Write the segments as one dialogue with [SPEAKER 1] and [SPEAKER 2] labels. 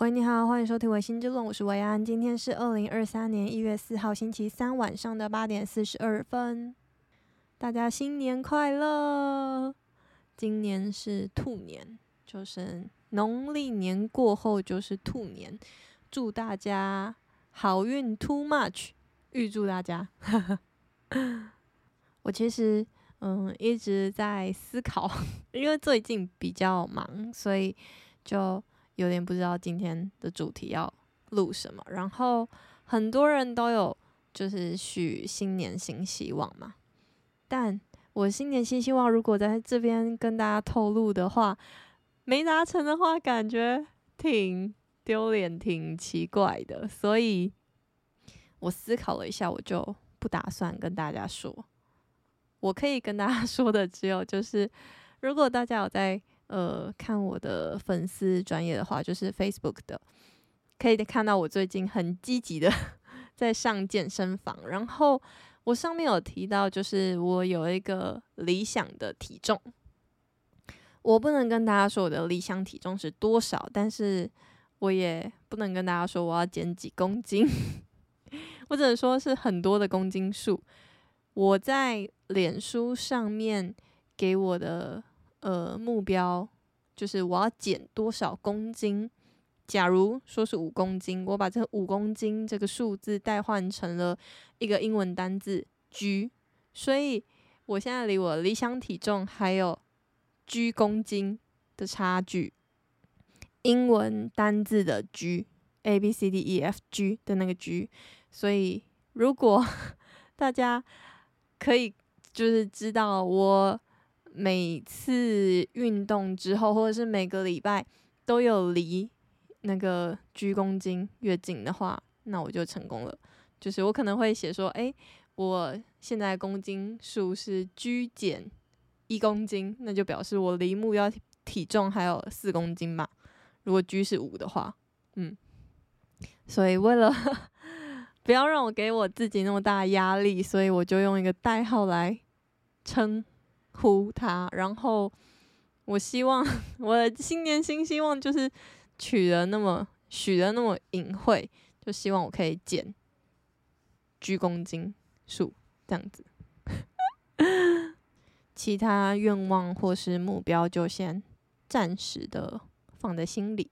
[SPEAKER 1] 喂，你好，欢迎收听《薇心之论》，我是维安。今天是二零二三年一月四号星期三晚上的八点四十二分，大家新年快乐！今年是兔年，就是农历年过后就是兔年，祝大家好运 too much，预祝大家。我其实嗯一直在思考，因为最近比较忙，所以就。有点不知道今天的主题要录什么，然后很多人都有就是许新年新希望嘛，但我新年新希望如果在这边跟大家透露的话，没达成的话，感觉挺丢脸、挺奇怪的，所以我思考了一下，我就不打算跟大家说。我可以跟大家说的只有就是，如果大家有在。呃，看我的粉丝专业的话，就是 Facebook 的，可以看到我最近很积极的 在上健身房。然后我上面有提到，就是我有一个理想的体重，我不能跟大家说我的理想体重是多少，但是我也不能跟大家说我要减几公斤，我只能说是很多的公斤数。我在脸书上面给我的。呃，目标就是我要减多少公斤。假如说是五公斤，我把这五公斤这个数字代换成了一个英文单字 G，所以我现在离我理想体重还有 G 公斤的差距。英文单字的 G，A B C D E F G 的那个 G，所以如果 大家可以就是知道我。每次运动之后，或者是每个礼拜都有离那个鞠公斤越近的话，那我就成功了。就是我可能会写说，哎，我现在公斤数是鞠减一公斤，那就表示我离目标体重还有四公斤吧。如果 G 是五的话，嗯，所以为了不要让我给我自己那么大压力，所以我就用一个代号来称。呼他，然后我希望 我的新年新希望就是取得那么许的那么隐晦，就希望我可以减 G 公斤数这样子，其他愿望或是目标就先暂时的放在心里。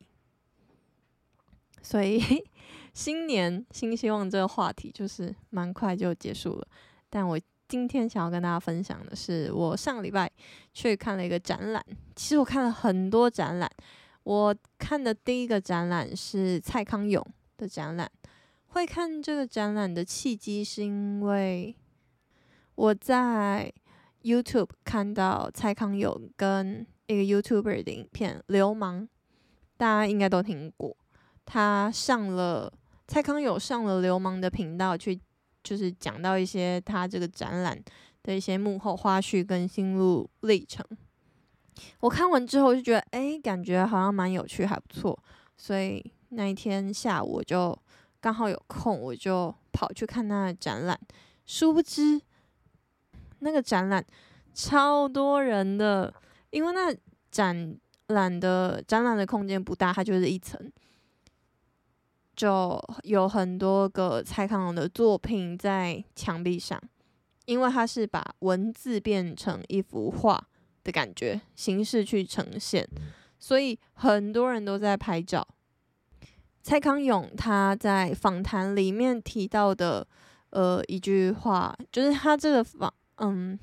[SPEAKER 1] 所以 新年新希望这个话题就是蛮快就结束了，但我。今天想要跟大家分享的是，我上礼拜去看了一个展览。其实我看了很多展览，我看的第一个展览是蔡康永的展览。会看这个展览的契机，是因为我在 YouTube 看到蔡康永跟一个 YouTuber 的影片《流氓》，大家应该都听过。他上了蔡康永上了《流氓》的频道去。就是讲到一些他这个展览的一些幕后花絮跟心路历程。我看完之后就觉得，哎，感觉好像蛮有趣，还不错。所以那一天下午我就刚好有空，我就跑去看他的展览。殊不知，那个展览超多人的，因为那展览的展览的空间不大，它就是一层。就有很多个蔡康永的作品在墙壁上，因为他是把文字变成一幅画的感觉形式去呈现，所以很多人都在拍照。蔡康永他在访谈里面提到的呃一句话，就是他这个访嗯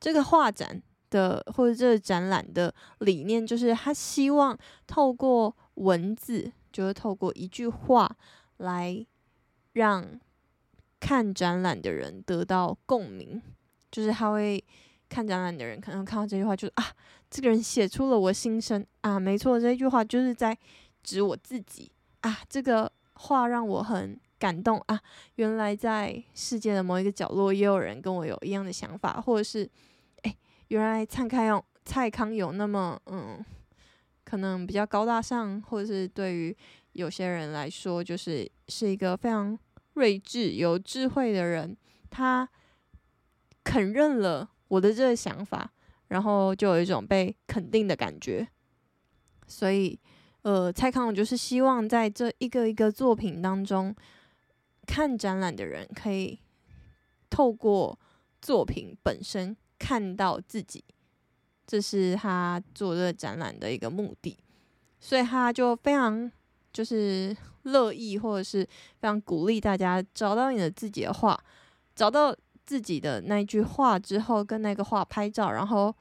[SPEAKER 1] 这个画展的或者这个展览的理念，就是他希望透过文字。就是透过一句话来让看展览的人得到共鸣，就是他会看展览的人可能看到这句话就，是啊，这个人写出了我心声啊，没错，这句话就是在指我自己啊，这个话让我很感动啊，原来在世界的某一个角落也有人跟我有一样的想法，或者是哎，原来蔡康永蔡康永那么嗯。可能比较高大上，或者是对于有些人来说，就是是一个非常睿智、有智慧的人。他肯认了我的这个想法，然后就有一种被肯定的感觉。所以，呃，蔡康永就是希望在这一个一个作品当中，看展览的人可以透过作品本身看到自己，这是他做这个展览的一个目的，所以他就非常就是乐意或者是非常鼓励大家找到你的自己的画，找到自己的那一句话之后，跟那个画拍照，然后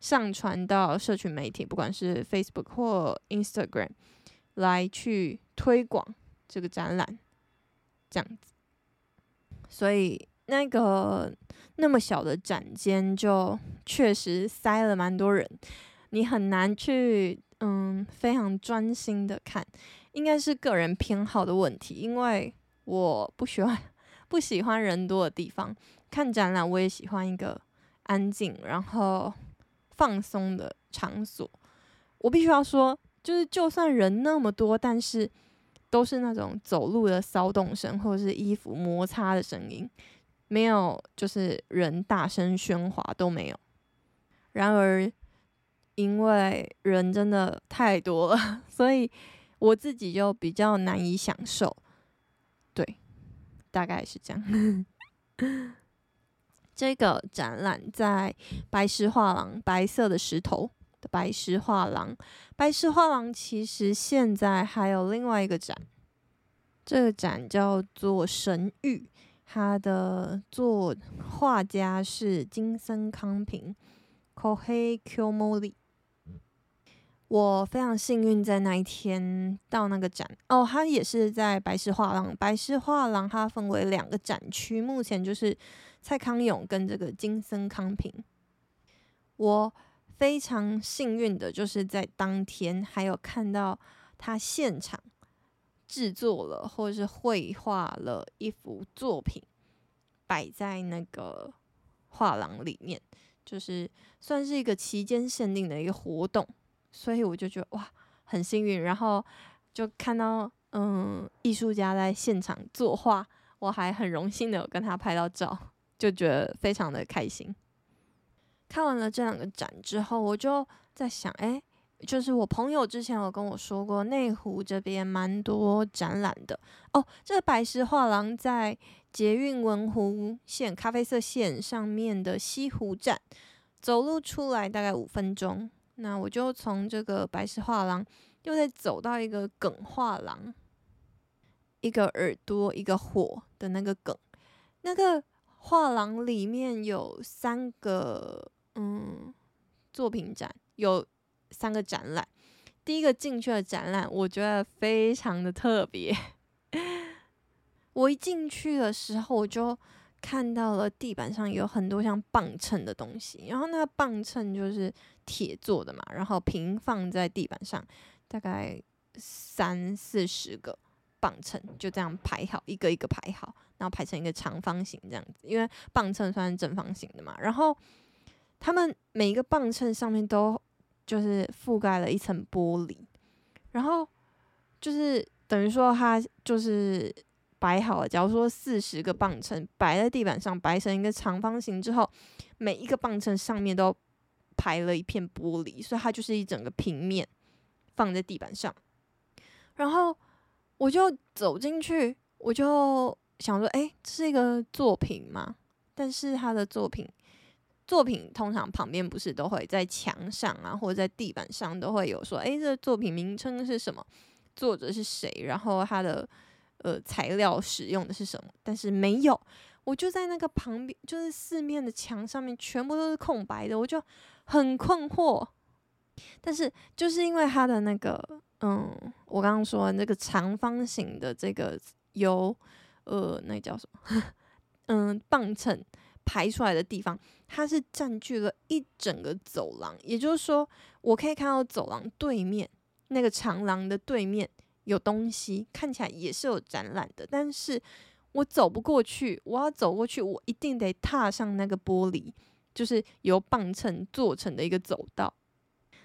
[SPEAKER 1] 上传到社群媒体，不管是 Facebook 或 Instagram，来去推广这个展览，这样子，所以。那个那么小的展间，就确实塞了蛮多人，你很难去嗯非常专心的看，应该是个人偏好的问题，因为我不喜欢不喜欢人多的地方看展览，我也喜欢一个安静然后放松的场所。我必须要说，就是就算人那么多，但是都是那种走路的骚动声或者是衣服摩擦的声音。没有，就是人大声喧哗都没有。然而，因为人真的太多了，所以我自己就比较难以享受。对，大概是这样。这个展览在白石画廊，白色的石头的白石画廊。白石画廊其实现在还有另外一个展，这个展叫做《神域》。他的作画家是金森康平 Kohei Kiyomori。我非常幸运在那一天到那个展哦，他也是在白石画廊。白石画廊它分为两个展区，目前就是蔡康永跟这个金森康平。我非常幸运的就是在当天还有看到他现场。制作了或者是绘画了一幅作品，摆在那个画廊里面，就是算是一个期间限定的一个活动，所以我就觉得哇，很幸运。然后就看到嗯，艺术家在现场作画，我还很荣幸的有跟他拍到照，就觉得非常的开心。看完了这两个展之后，我就在想，哎。就是我朋友之前有跟我说过，内湖这边蛮多展览的哦。这个白石画廊在捷运文湖线咖啡色线上面的西湖站，走路出来大概五分钟。那我就从这个白石画廊又再走到一个梗画廊，一个耳朵一个火的那个梗。那个画廊里面有三个嗯作品展有。三个展览，第一个进去的展览，我觉得非常的特别。我一进去的时候，我就看到了地板上有很多像磅秤的东西，然后那个磅秤就是铁做的嘛，然后平放在地板上，大概三四十个磅秤就这样排好，一个一个排好，然后排成一个长方形这样子，因为磅秤算是正方形的嘛。然后他们每一个磅秤上面都。就是覆盖了一层玻璃，然后就是等于说它就是摆好了。假如说四十个磅秤摆在地板上，摆成一个长方形之后，每一个磅秤上面都排了一片玻璃，所以它就是一整个平面放在地板上。然后我就走进去，我就想说，哎，这是一个作品吗？但是他的作品。作品通常旁边不是都会在墙上啊，或者在地板上都会有说，诶，这个作品名称是什么？作者是谁？然后它的呃材料使用的是什么？但是没有，我就在那个旁边，就是四面的墙上面全部都是空白的，我就很困惑。但是就是因为它的那个，嗯，我刚刚说那个长方形的这个由呃，那叫什么？嗯，磅秤。排出来的地方，它是占据了一整个走廊，也就是说，我可以看到走廊对面那个长廊的对面有东西，看起来也是有展览的，但是我走不过去，我要走过去，我一定得踏上那个玻璃，就是由磅秤做成的一个走道，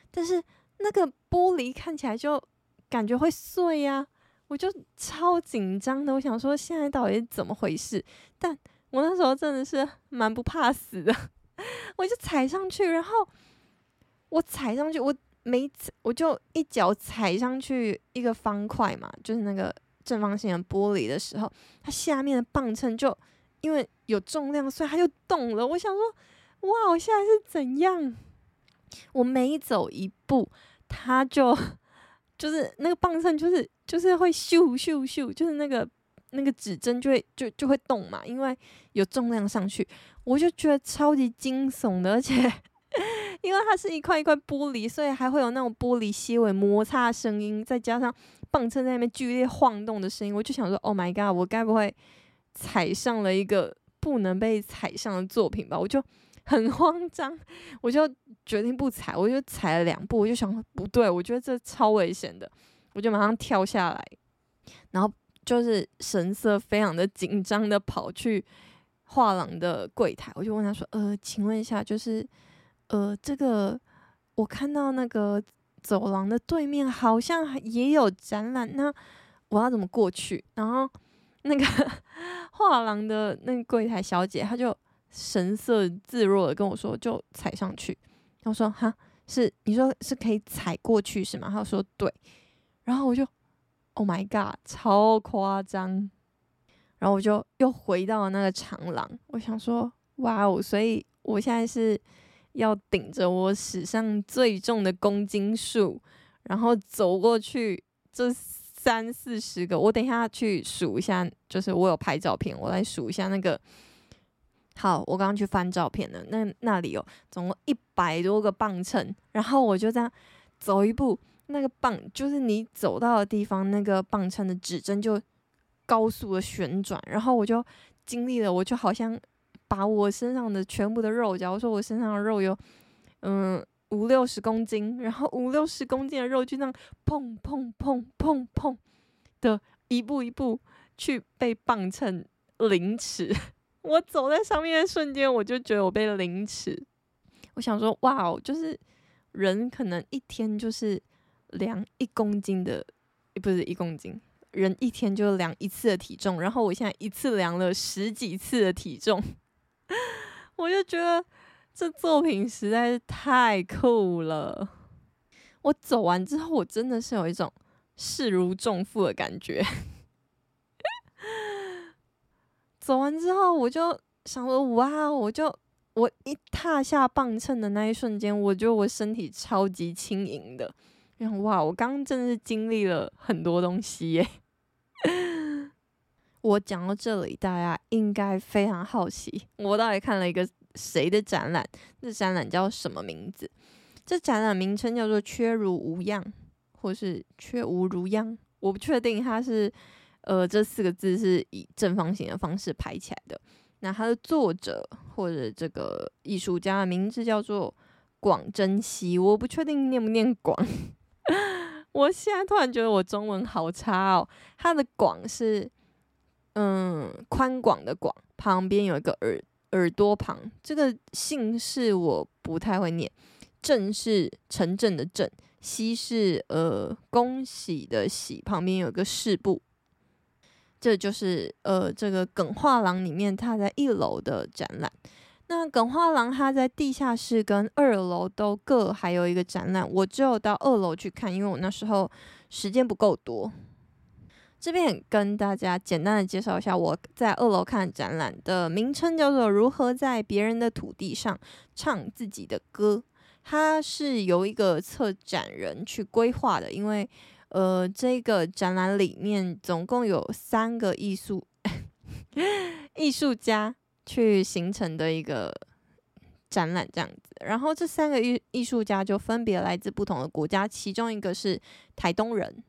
[SPEAKER 1] 但是那个玻璃看起来就感觉会碎呀、我就超紧张的，我想说现在到底是怎么回事，但。我那时候真的是蛮不怕死的，我就踩上去，然后我踩上去，我没踩，我就一脚踩上去一个方块嘛，就是那个正方形的玻璃的时候，它下面的磅秤就因为有重量，所以它就动了。我想说，哇，我现在是怎样？我每走一步，它就 就是那个磅秤，就是就是会咻咻咻，就是那个那个指针就会就就会动嘛，因为有重量上去，我就觉得超级惊悚的，而且。因为它是一块一块玻璃，所以还会有那种玻璃纤维摩擦声音，再加上磅秤在那边剧烈晃动的声音，我就想说：“Oh my god！我该不会踩上了一个不能被踩上的作品吧？”我就很慌张，我就决定不踩，我就踩了两步，我就想不对，我觉得这超危险的，我就马上跳下来，然后就是神色非常的紧张的跑去画廊的柜台，我就问他说：“呃，请问一下，就是。”呃，这个我看到那个走廊的对面好像也有展览，那我要怎么过去？然后那个 画廊的那个柜台小姐，她就神色自若的跟我说：“就踩上去。”我说：“哈，是你说是可以踩过去是吗？”她说：“对。”然后我就：“Oh my god，超夸张！”然后我就又回到了那个长廊，我想说：“哇哦！”所以我现在是。要顶着我史上最重的公斤数，然后走过去这三四十个，我等一下去数一下，就是我有拍照片，我来数一下那个。好，我刚刚去翻照片了，那那里有总共一百多个磅秤，然后我就这样走一步，那个磅就是你走到的地方，那个磅秤的指针就高速的旋转，然后我就经历了，我就好像。把我身上的全部的肉，假如说我身上的肉有，嗯，五六十公斤，然后五六十公斤的肉就这样砰砰砰砰砰的一步一步去被磅秤凌迟。我走在上面的瞬间，我就觉得我被凌迟。我想说，哇哦，就是人可能一天就是量一公斤的，不是一公斤，人一天就量一次的体重，然后我现在一次量了十几次的体重。我就觉得这作品实在是太酷了。我走完之后，我真的是有一种势如重负的感觉。走完之后，我就想说：“哇！”我就我一踏下磅秤的那一瞬间，我觉得我身体超级轻盈的。哇！我刚刚真的是经历了很多东西耶。我讲到这里，大家应该非常好奇，我到底看了一个谁的展览？那展览叫什么名字？这展览名称叫做“缺如无恙”或是“缺无如恙”，我不确定它是呃这四个字是以正方形的方式排起来的。那它的作者或者这个艺术家的名字叫做广真希，我不确定念不念广。我现在突然觉得我中文好差哦。它的“广”是。嗯，宽广的广旁边有一个耳耳朵旁，这个姓氏我不太会念。正是城镇的镇，西是呃恭喜的喜，旁边有一个士部。这就是呃这个耿画廊里面，它在一楼的展览。那耿画廊它在地下室跟二楼都各还有一个展览，我只有到二楼去看，因为我那时候时间不够多。这边跟大家简单的介绍一下，我在二楼看展览的名称叫做《如何在别人的土地上唱自己的歌》，它是由一个策展人去规划的，因为呃，这个展览里面总共有三个艺术 艺术家去形成的一个展览这样子，然后这三个艺艺术家就分别来自不同的国家，其中一个是台东人，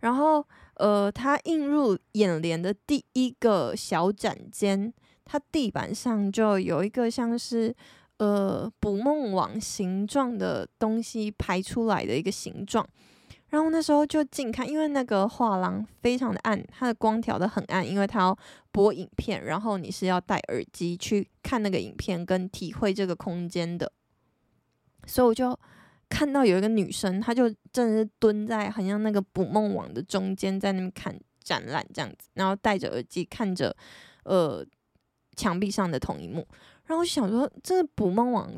[SPEAKER 1] 然后。呃，他映入眼帘的第一个小展间，它地板上就有一个像是呃捕梦网形状的东西排出来的一个形状。然后那时候就近看，因为那个画廊非常的暗，它的光调得很暗，因为它要播影片，然后你是要戴耳机去看那个影片跟体会这个空间的，所以我就。看到有一个女生，她就真的是蹲在很像那个捕梦网的中间，在那边看展览这样子，然后戴着耳机看着呃墙壁上的同一幕。然后我想说，这个捕梦网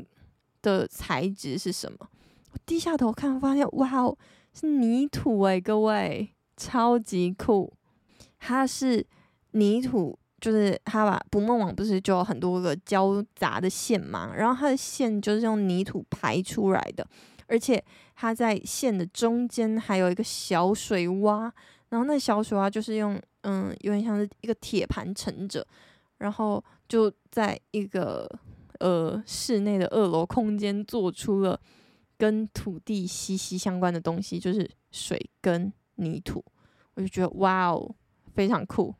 [SPEAKER 1] 的材质是什么？我低下头看，发现哇哦，是泥土诶，各位，超级酷！它是泥土，就是它把捕梦网不是就有很多个交杂的线嘛，然后它的线就是用泥土排出来的，而且它在线的中间还有一个小水洼，然后那小水洼就是用嗯，有点像是一个铁盘盛着，然后就在一个呃室内的二楼空间做出了跟土地息息相关的东西，就是水跟泥土，我就觉得哇哦。非常酷，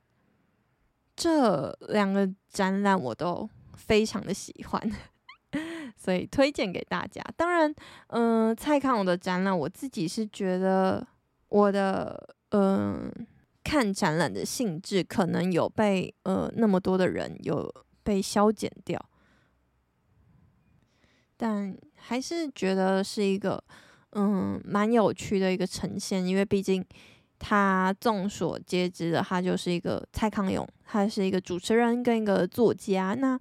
[SPEAKER 1] 这两个展览我都非常的喜欢，所以推荐给大家。当然，嗯、蔡康永的展览，我自己是觉得我的嗯、看展览的兴致可能有被呃那么多的人有被消减掉，但还是觉得是一个嗯蛮有趣的一个呈现，因为毕竟。他众所皆知的，他就是一个蔡康永，他是一个主持人跟一个作家。那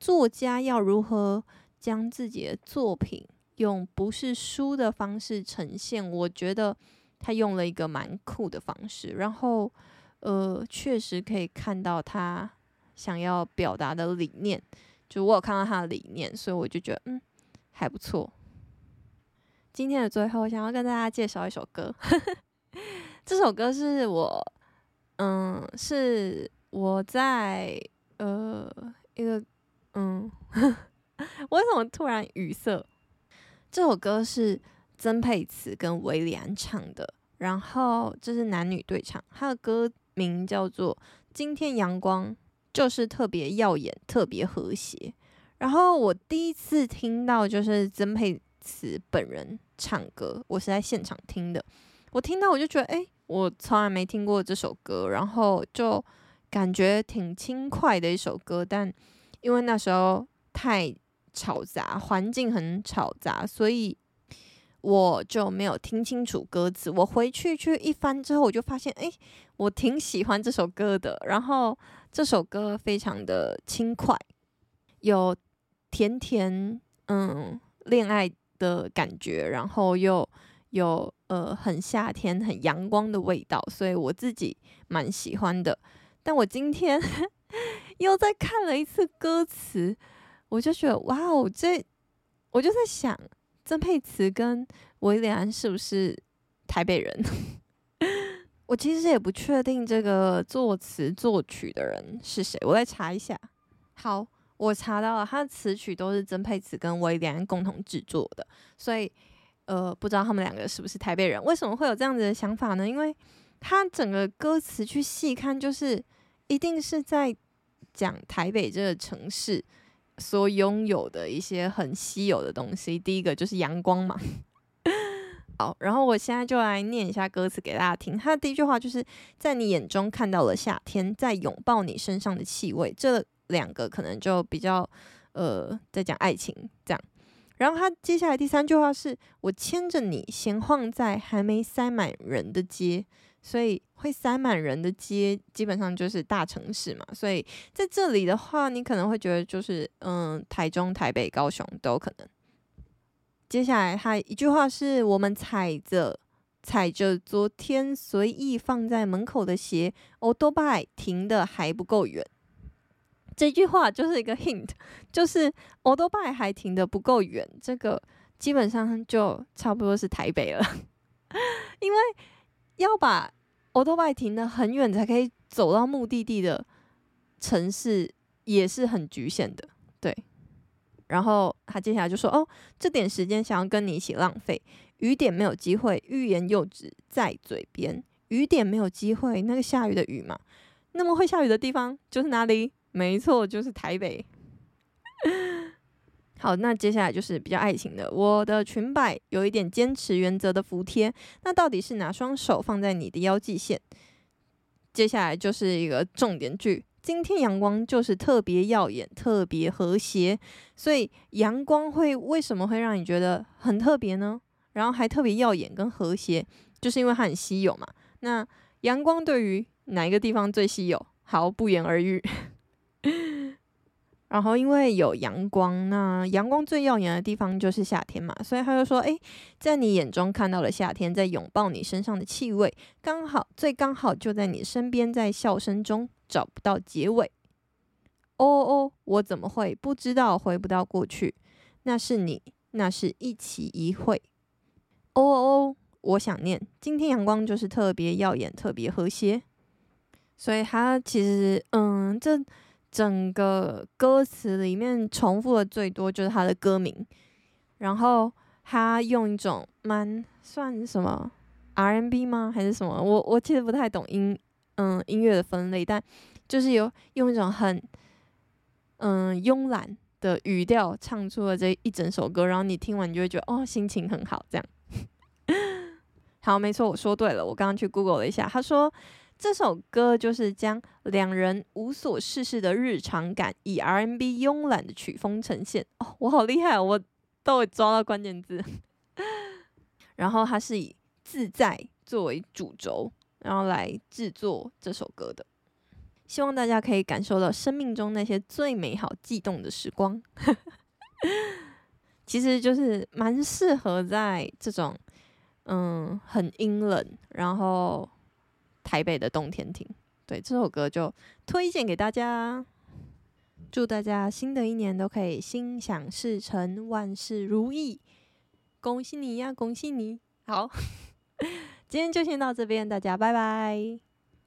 [SPEAKER 1] 作家要如何将自己的作品用不是书的方式呈现？我觉得他用了一个蛮酷的方式，然后呃，确实可以看到他想要表达的理念。就我有看到他的理念，所以我就觉得嗯还不错。今天的最后，想要跟大家介绍一首歌。这首歌是我，嗯，是我在呃一个，嗯，为什么突然语塞？这首歌是曾沛慈跟韦礼安唱的，然后这是男女对唱，他的歌名叫做《今天阳光就是特别耀眼，特别和谐》。然后我第一次听到就是曾沛慈本人唱歌，我是在现场听的。我听到我就觉得，哎，我从来没听过这首歌，然后就感觉挺轻快的一首歌，但因为那时候太吵杂，环境很吵杂，所以我就没有听清楚歌词。我回去去一翻之后，我就发现，哎，我挺喜欢这首歌的。然后这首歌非常的轻快，有甜甜嗯恋爱的感觉，然后又有。呃，很夏天、很阳光的味道，所以我自己蛮喜欢的。但我今天 又再看了一次歌词，我就觉得哇哦，这我就在想，曾沛慈跟韦礼安是不是台北人？我其实也不确定这个作词作曲的人是谁，我再查一下。好，我查到了，他的词曲都是曾沛慈跟威廉共同制作的，所以。呃，不知道他们两个是不是台北人？为什么会有这样子的想法呢？因为他整个歌词去细看，就是一定是在讲台北这个城市所拥有的一些很稀有的东西。第一个就是阳光嘛。好，然后我现在就来念一下歌词给大家听。他的第一句话就是在你眼中看到了夏天，在拥抱你身上的气味。这两个可能就比较呃，在讲爱情这样。然后他接下来第三句话是我牵着你闲晃在还没塞满人的街，所以会塞满人的街基本上就是大城市嘛。所以在这里的话，你可能会觉得就是嗯，台中、台北、高雄都有可能。接下来他一句话是我们踩着踩着昨天随意放在门口的鞋，哦多拜停的还不够远。这句话就是一个 hint，就是 Odobi 还停的不够远，这个基本上就差不多是台北了，因为要把 Odobi 停的很远才可以走到目的地的城市，也是很局限的，对。然后他接下来就说：“哦，这点时间想要跟你一起浪费，雨点没有机会，欲言又止在嘴边，雨点没有机会，那个下雨的雨嘛，那么会下雨的地方就是哪里？”没错，就是台北。好，那接下来就是比较爱情的。我的裙摆有一点坚持原则的服帖，那到底是哪双手放在你的腰际线？接下来就是一个重点句：今天阳光就是特别耀眼，特别和谐。所以阳光会为什么会让你觉得很特别呢？然后还特别耀眼跟和谐，就是因为它很稀有嘛。那阳光对于哪一个地方最稀有？好，不言而喻。然后因为有阳光，那阳光最耀眼的地方就是夏天嘛，所以他就说：“诶，在你眼中看到了夏天，在拥抱你身上的气味，刚好最刚好就在你身边，在笑声中找不到结尾。”哦哦，我怎么会不知道回不到过去？那是你，那是一期一会。哦哦，我想念今天阳光就是特别耀眼，特别和谐。所以他其实，嗯，这整个歌词里面重复的最多就是他的歌名，然后他用一种蛮算什么 R&B 吗？还是什么？我我其实不太懂音，嗯，音乐的分类，但就是有用一种很，嗯，慵懒的语调唱出了这一整首歌，然后你听完你就会觉得哦，心情很好，这样。好，没错，我说对了，我刚刚去 Google 了一下，他说。这首歌就是将两人无所事事的日常感，以 R&B 慵懒的曲风呈现。哦，我好厉害，我都会抓到关键字。然后它是以自在作为主轴，然后来制作这首歌的。希望大家可以感受到生命中那些最美好、悸动的时光。其实就是蛮适合在这种嗯很阴冷，然后。台北的冬天听，对，这首歌就推荐给大家。祝大家新的一年都可以心想事成，万事如意。恭喜你呀，恭喜你！好，今天就先到这边，大家拜拜。